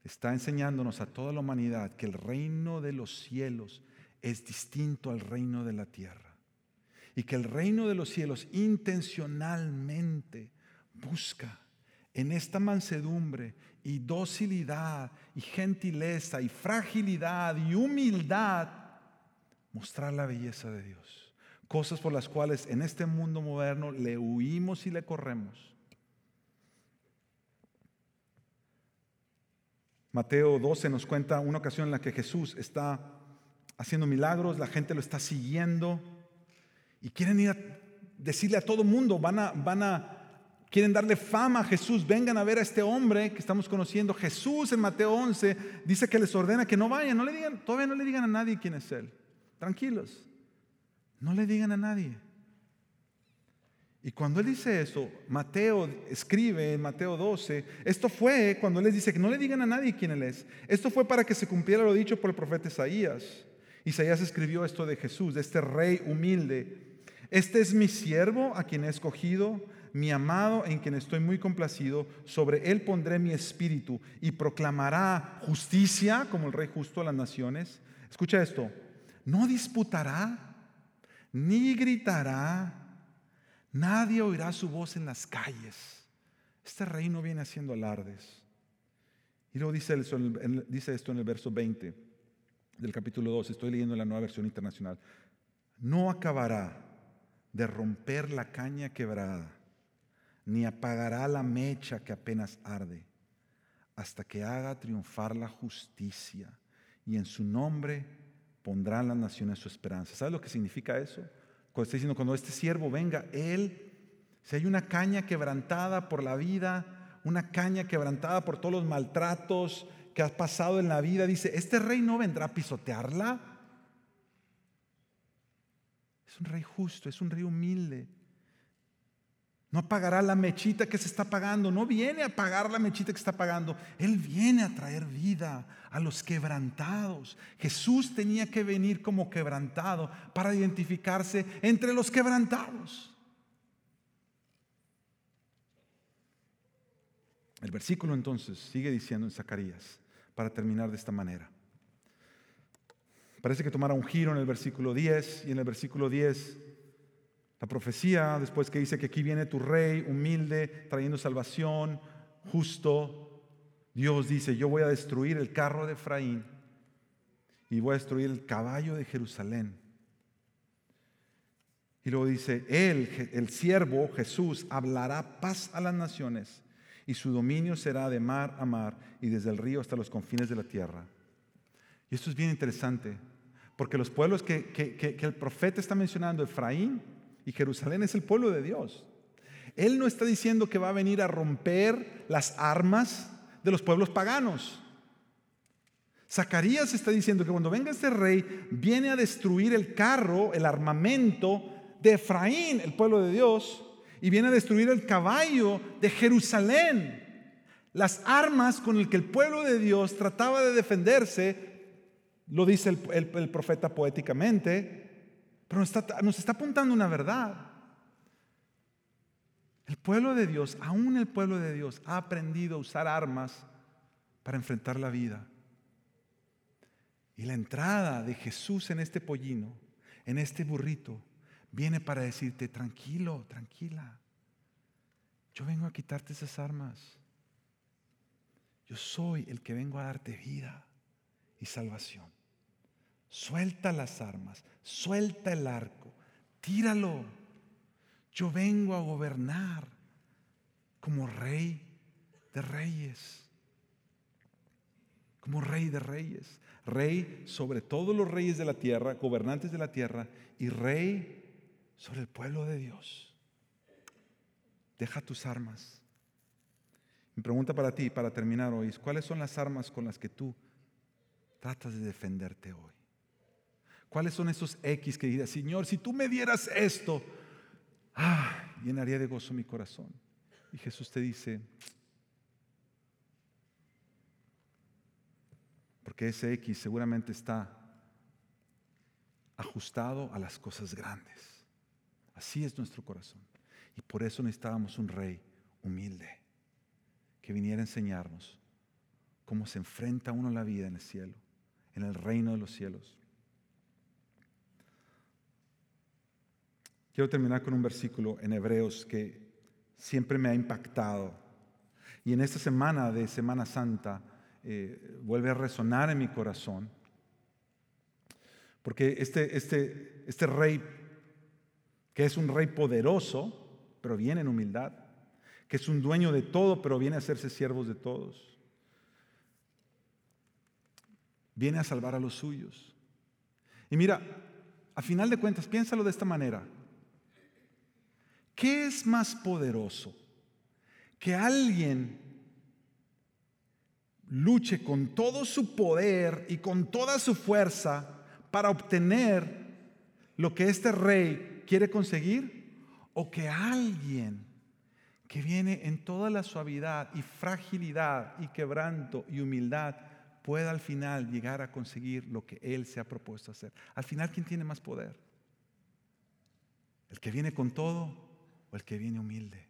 está enseñándonos a toda la humanidad que el reino de los cielos es distinto al reino de la tierra. Y que el reino de los cielos intencionalmente busca en esta mansedumbre y docilidad y gentileza y fragilidad y humildad mostrar la belleza de Dios cosas por las cuales en este mundo moderno le huimos y le corremos. Mateo 12 nos cuenta una ocasión en la que Jesús está haciendo milagros, la gente lo está siguiendo y quieren ir a decirle a todo mundo, van a, van a, quieren darle fama a Jesús, vengan a ver a este hombre que estamos conociendo. Jesús en Mateo 11 dice que les ordena que no vayan, no le digan, todavía no le digan a nadie quién es Él. Tranquilos. No le digan a nadie. Y cuando él dice eso, Mateo escribe en Mateo 12, esto fue cuando él les dice que no le digan a nadie quién él es. Esto fue para que se cumpliera lo dicho por el profeta Isaías. Isaías escribió esto de Jesús, de este rey humilde. Este es mi siervo a quien he escogido, mi amado en quien estoy muy complacido. Sobre él pondré mi espíritu y proclamará justicia como el rey justo a las naciones. Escucha esto, no disputará ni gritará, nadie oirá su voz en las calles. Este reino viene haciendo alardes. Y luego dice, dice esto en el verso 20 del capítulo 2, estoy leyendo la nueva versión internacional. No acabará de romper la caña quebrada, ni apagará la mecha que apenas arde, hasta que haga triunfar la justicia y en su nombre pondrán las naciones su esperanza. ¿Sabes lo que significa eso? Cuando está diciendo, cuando este siervo venga, él, si hay una caña quebrantada por la vida, una caña quebrantada por todos los maltratos que has pasado en la vida, dice, este rey no vendrá a pisotearla. Es un rey justo, es un rey humilde. No apagará la mechita que se está pagando. No viene a apagar la mechita que está pagando. Él viene a traer vida a los quebrantados. Jesús tenía que venir como quebrantado para identificarse entre los quebrantados. El versículo entonces sigue diciendo en Zacarías, para terminar de esta manera. Parece que tomará un giro en el versículo 10 y en el versículo 10 la profecía, después que dice que aquí viene tu rey humilde, trayendo salvación, justo, Dios dice, yo voy a destruir el carro de Efraín y voy a destruir el caballo de Jerusalén. Y luego dice, él, el siervo Jesús, hablará paz a las naciones y su dominio será de mar a mar y desde el río hasta los confines de la tierra. Y esto es bien interesante, porque los pueblos que, que el profeta está mencionando, Efraín, y Jerusalén es el pueblo de Dios. Él no está diciendo que va a venir a romper las armas de los pueblos paganos. Zacarías está diciendo que cuando venga este rey, viene a destruir el carro, el armamento de Efraín, el pueblo de Dios, y viene a destruir el caballo de Jerusalén. Las armas con las que el pueblo de Dios trataba de defenderse, lo dice el, el profeta poéticamente, pero nos está, apuntando una verdad. El pueblo de Dios, aún el pueblo de Dios, ha aprendido a usar armas para enfrentar la vida. Y la entrada de Jesús en este pollino, en este burrito, viene para decirte, tranquilo, tranquila. Yo vengo a quitarte esas armas. Yo soy el que vengo a darte vida y salvación. Suelta las armas, suelta el arco, tíralo. Yo vengo a gobernar como rey de reyes. Como rey de reyes. Rey sobre todos los reyes de la tierra, gobernantes de la tierra y rey sobre el pueblo de Dios. Deja tus armas. Mi pregunta para ti, para terminar hoy, es, ¿cuáles son las armas con las que tú tratas de defenderte hoy? ¿Cuáles son esos X que diría, Señor, si tú me dieras esto, ah, llenaría de gozo mi corazón? Y Jesús te dice, porque ese X seguramente está ajustado a las cosas grandes. Así es nuestro corazón. Y por eso necesitábamos un rey humilde que viniera a enseñarnos cómo se enfrenta uno a la vida en el cielo, en el reino de los cielos. Quiero terminar con un versículo en Hebreos que siempre me ha impactado. Y en esta semana de Semana Santa eh, vuelve a resonar en mi corazón. Porque este, este, este rey, que es un rey poderoso, pero viene en humildad, que es un dueño de todo, pero viene a hacerse siervos de todos, viene a salvar a los suyos. Y mira, a final de cuentas, piénsalo de esta manera. ¿Qué es más poderoso? Que alguien luche con todo su poder y con toda su fuerza para obtener lo que este rey quiere conseguir o que alguien que viene en toda la suavidad y fragilidad y quebranto y humildad pueda al final llegar a conseguir lo que él se ha propuesto hacer. Al final, ¿quién tiene más poder? ¿El que viene con todo o el que viene humilde.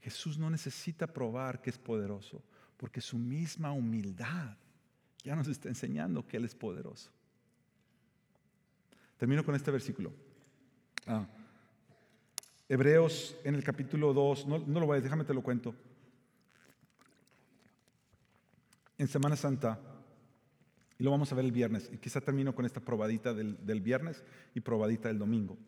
Jesús no necesita probar que es poderoso, porque su misma humildad ya nos está enseñando que Él es poderoso. Termino con este versículo. Ah, Hebreos en el capítulo 2, no, lo voy a, déjame te lo cuento. En Semana Santa, y lo vamos a ver el viernes, y quizá termino con esta probadita del viernes y probadita del domingo.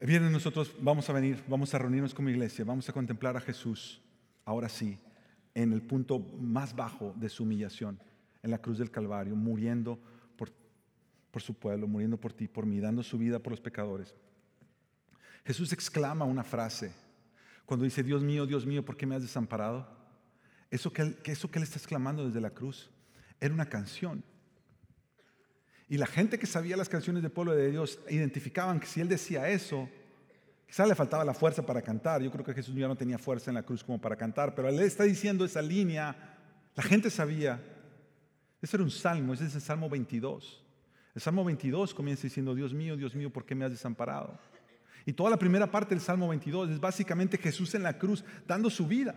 El viernes nosotros vamos a venir, vamos a reunirnos como iglesia, vamos a contemplar a Jesús, ahora sí, en el punto más bajo de su humillación, en la cruz del Calvario, muriendo por por su pueblo, muriendo por ti, por mí, dando su vida por los pecadores. Jesús exclama una frase cuando dice, Dios mío, Dios mío, ¿por qué me has desamparado? Eso que, él, eso que él está exclamando desde la cruz era una canción. Y la gente que sabía las canciones del pueblo de Dios identificaban que si él decía eso, quizá le faltaba la fuerza para cantar. Yo creo que Jesús ya no tenía fuerza en la cruz como para cantar, pero él está diciendo esa línea, la gente sabía. Ese era un salmo, ese es el Salmo 22. El Salmo 22 comienza diciendo, Dios mío, Dios mío, ¿por qué me has desamparado? Y toda la primera parte del Salmo 22 es básicamente Jesús en la cruz dando su vida.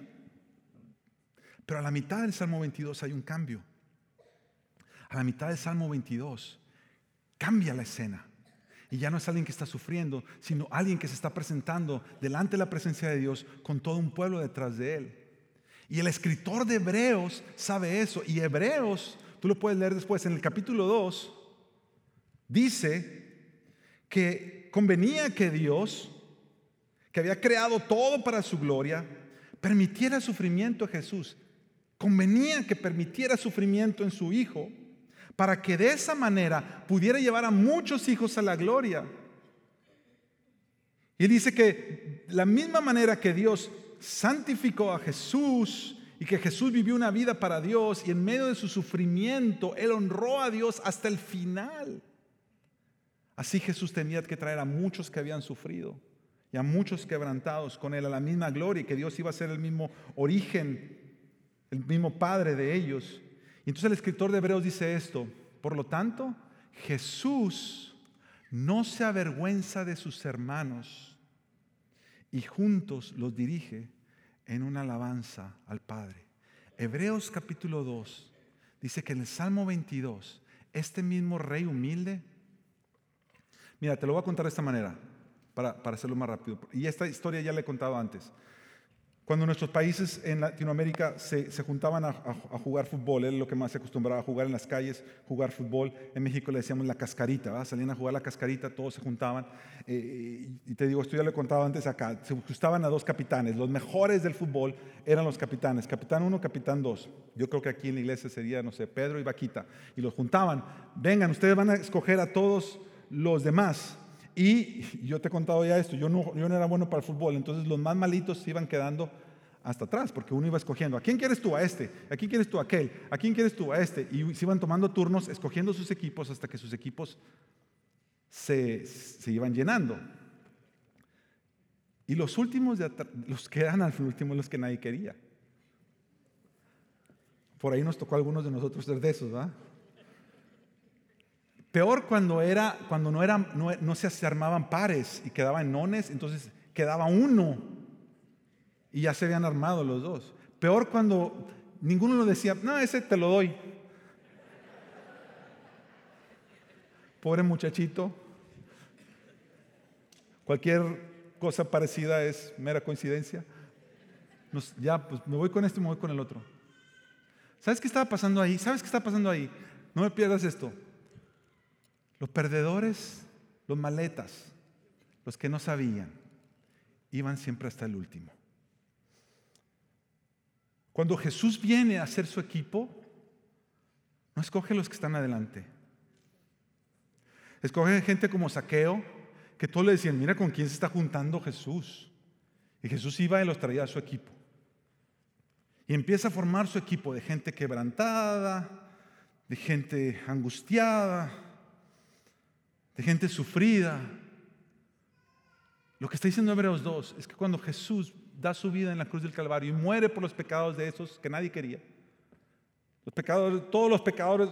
Pero a la mitad del Salmo 22 hay un cambio. A la mitad del Salmo 22 cambia la escena. Y ya no es alguien que está sufriendo, sino alguien que se está presentando delante de la presencia de Dios con todo un pueblo detrás de él. Y el escritor de Hebreos sabe eso. Y Hebreos, tú lo puedes leer después, en el capítulo 2, dice que convenía que Dios, que había creado todo para su gloria, permitiera sufrimiento a Jesús. Convenía que permitiera sufrimiento en su Hijo para que de esa manera pudiera llevar a muchos hijos a la gloria. Y dice que la misma manera que Dios santificó a Jesús y que Jesús vivió una vida para Dios y en medio de su sufrimiento, Él honró a Dios hasta el final. Así Jesús tenía que traer a muchos que habían sufrido y a muchos quebrantados con Él a la misma gloria y que Dios iba a ser el mismo origen, el mismo Padre de ellos. Y entonces el escritor de Hebreos dice esto, por lo tanto, Jesús no se avergüenza de sus hermanos y juntos los dirige en una alabanza al Padre. Hebreos capítulo 2 dice que en el Salmo 22, este mismo rey humilde, mira, te lo voy a contar de esta manera, para, para hacerlo más rápido. Y esta historia ya la he contado antes. Cuando nuestros países en Latinoamérica se, juntaban a, jugar fútbol, era lo que más se acostumbraba a jugar en las calles, jugar fútbol. En México le decíamos la cascarita, salían a jugar la cascarita, todos se juntaban. Eh, y te digo, esto ya lo he contado antes acá, se gustaban a dos capitanes. Los mejores del fútbol eran los capitanes, capitán uno, capitán dos. Yo creo que aquí en la iglesia sería, no sé, Pedro y Vaquita. Y los juntaban, vengan, ustedes van a escoger a todos los demás. Y yo te he contado ya esto, yo no, yo no era bueno para el fútbol, entonces los más malitos se iban quedando hasta atrás, porque uno iba escogiendo, ¿a quién quieres tú? A este, ¿a quién quieres tú? A aquel, ¿a quién quieres tú? A este. Y se iban tomando turnos, escogiendo sus equipos hasta que sus equipos se, se iban llenando. Y los últimos, de los que eran al último, los que nadie quería. Por ahí nos tocó a algunos de nosotros ser de esos, ¿va? Peor cuando, era, cuando no, era, no, no se armaban pares y quedaban nones, entonces quedaba uno y ya se habían armado los dos. Peor cuando ninguno lo decía, no, ese te lo doy. Pobre muchachito. Cualquier cosa parecida es mera coincidencia. ya, pues me voy con este me voy con el otro. ¿Sabes qué estaba pasando ahí? ¿Sabes qué está pasando ahí? No me pierdas esto. Los perdedores, los maletas, los que no sabían, iban siempre hasta el último. Cuando Jesús viene a hacer su equipo, no escoge los que están adelante. Escoge gente como Saqueo, que todos le decían, mira con quién se está juntando Jesús. Y Jesús iba y los traía a su equipo. Y empieza a formar su equipo de gente quebrantada, de gente angustiada, de gente sufrida. Lo que está diciendo Hebreos 2 es que cuando Jesús da su vida en la cruz del Calvario y muere por los pecados de esos que nadie quería. Los pecadores, todos los pecadores,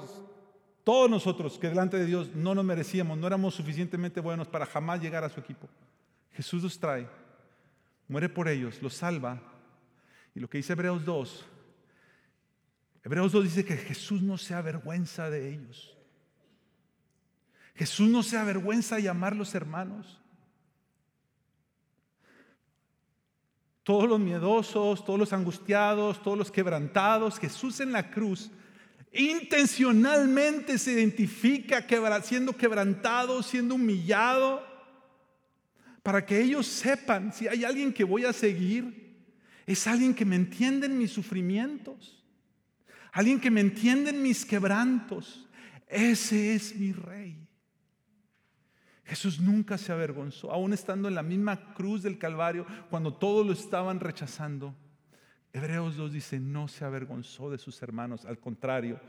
todos nosotros que delante de Dios no nos merecíamos, no éramos suficientemente buenos para jamás llegar a su equipo. Jesús los trae, muere por ellos, los salva. Y lo que dice Hebreos 2, Hebreos 2 dice que Jesús no se avergüenza de ellos. Jesús no se avergüenza de llamarlos hermanos. todos los miedosos, todos los angustiados, todos los quebrantados, Jesús en la cruz intencionalmente se identifica siendo quebrantado, siendo humillado, para que ellos sepan, si hay alguien que voy a seguir, es alguien que me entiende en mis sufrimientos, alguien que me entiende en mis quebrantos. Ese es mi rey. Jesús nunca se avergonzó, aún estando en la misma cruz del Calvario, cuando todos lo estaban rechazando. Hebreos 2 dice, no se avergonzó de sus hermanos, al contrario,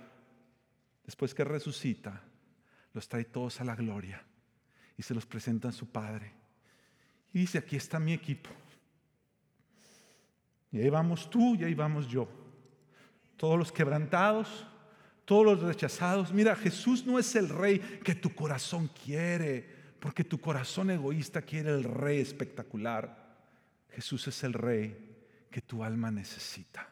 después que resucita, los trae todos a la gloria y se los presenta a su Padre. Y dice, aquí está mi equipo. Y ahí vamos tú y ahí vamos yo. Todos los quebrantados, todos los rechazados. Mira, Jesús no es el rey que tu corazón quiere porque tu corazón egoísta quiere el rey espectacular. Jesús es el rey que tu alma necesita.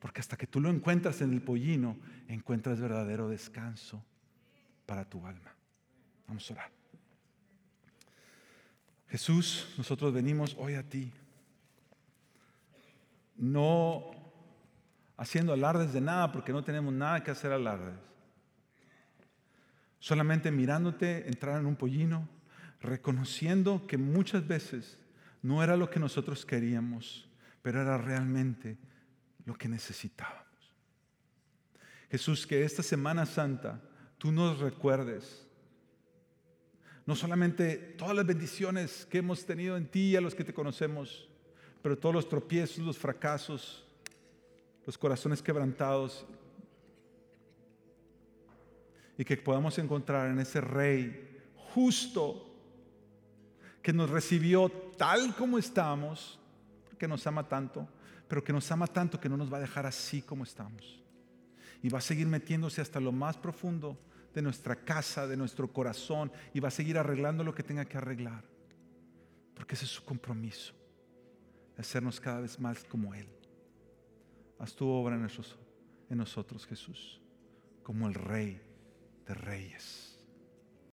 Porque hasta que tú lo encuentras en el pollino, encuentras verdadero descanso para tu alma. Vamos a orar. Jesús, nosotros venimos hoy a ti, no haciendo alardes de nada, porque no tenemos nada que hacer alardes solamente mirándote entrar en un pollino, reconociendo que muchas veces no era lo que nosotros queríamos, pero era realmente lo que necesitábamos. Jesús, que esta Semana Santa tú nos recuerdes no solamente todas las bendiciones que hemos tenido en ti y a los que te conocemos, pero todos los tropiezos, los fracasos, los corazones quebrantados y que podamos encontrar en ese Rey justo que nos recibió tal como estamos, que nos ama tanto, pero que nos ama tanto que no nos va a dejar así como estamos. Y va a seguir metiéndose hasta lo más profundo de nuestra casa, de nuestro corazón, y va a seguir arreglando lo que tenga que arreglar. Porque ese es su compromiso, hacernos cada vez más como Él. Haz tu obra en nosotros Jesús, como el Rey de reyes.